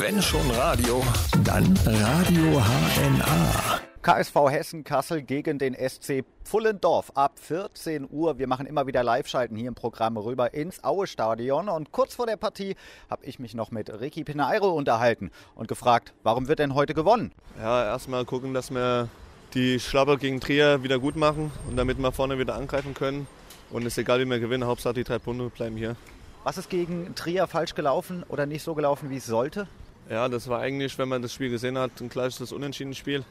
Wenn schon Radio, dann Radio HNA. KSV Hessen Kassel gegen den SC Pfullendorf ab 14 Uhr. Wir machen immer wieder Live-Schalten hier im Programm rüber ins Aue-Stadion. Und kurz vor der Partie habe ich mich noch mit Ricky Pineiro unterhalten und gefragt, warum wird denn heute gewonnen? Ja, erstmal gucken, dass wir die Schlapper gegen Trier wieder gut machen und damit wir vorne wieder angreifen können. Und es ist egal, wie wir gewinnen, Hauptsache die drei Punkte bleiben hier. Was ist gegen Trier falsch gelaufen oder nicht so gelaufen, wie es sollte? Ja, das war eigentlich, wenn man das Spiel gesehen hat, ein klassisches Unentschieden-Spiel.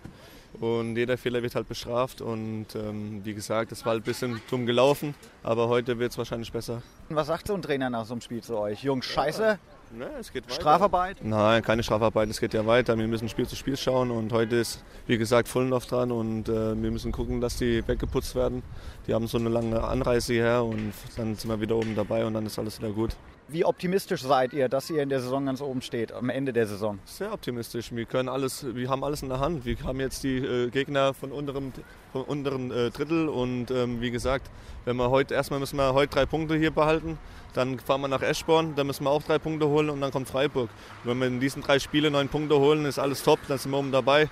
Und jeder Fehler wird halt bestraft. Und ähm, wie gesagt, es war halt ein bisschen dumm gelaufen. Aber heute wird es wahrscheinlich besser. Was sagt so ein Trainer nach so einem Spiel zu euch? Jungs, scheiße? Ne, es geht weiter. Strafarbeit? Nein, keine Strafarbeit, es geht ja weiter. Wir müssen Spiel zu Spiel schauen und heute ist, wie gesagt, Vollendorf dran und äh, wir müssen gucken, dass die weggeputzt werden. Die haben so eine lange Anreise hierher und dann sind wir wieder oben dabei und dann ist alles wieder gut. Wie optimistisch seid ihr, dass ihr in der Saison ganz oben steht, am Ende der Saison? Sehr optimistisch. Wir können alles, wir haben alles in der Hand. Wir haben jetzt die äh, Gegner von unteren, von unteren äh, Drittel und ähm, wie gesagt, wenn wir heute erstmal müssen wir heute drei Punkte hier behalten. Dann fahren wir nach Eschborn, dann müssen wir auch drei Punkte holen und dann kommt Freiburg. Und wenn wir in diesen drei Spielen neun Punkte holen, ist alles top, dann sind wir oben dabei.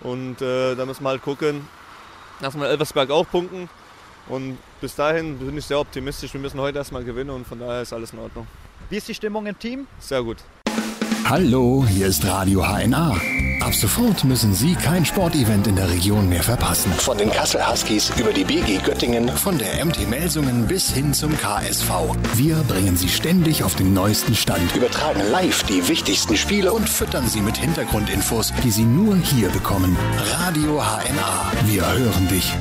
Und äh, da müssen wir halt gucken, dass wir Elversberg auch punkten. Und bis dahin bin ich sehr optimistisch. Wir müssen heute erstmal gewinnen und von daher ist alles in Ordnung. Wie ist die Stimmung im Team? Sehr gut. Hallo, hier ist Radio HNA. Ab sofort müssen Sie kein Sportevent in der Region mehr verpassen. Von den Kassel Huskies über die BG Göttingen, von der MT Melsungen bis hin zum KSV. Wir bringen Sie ständig auf den neuesten Stand, übertragen live die wichtigsten Spiele und füttern Sie mit Hintergrundinfos, die Sie nur hier bekommen. Radio HNA. Wir hören dich.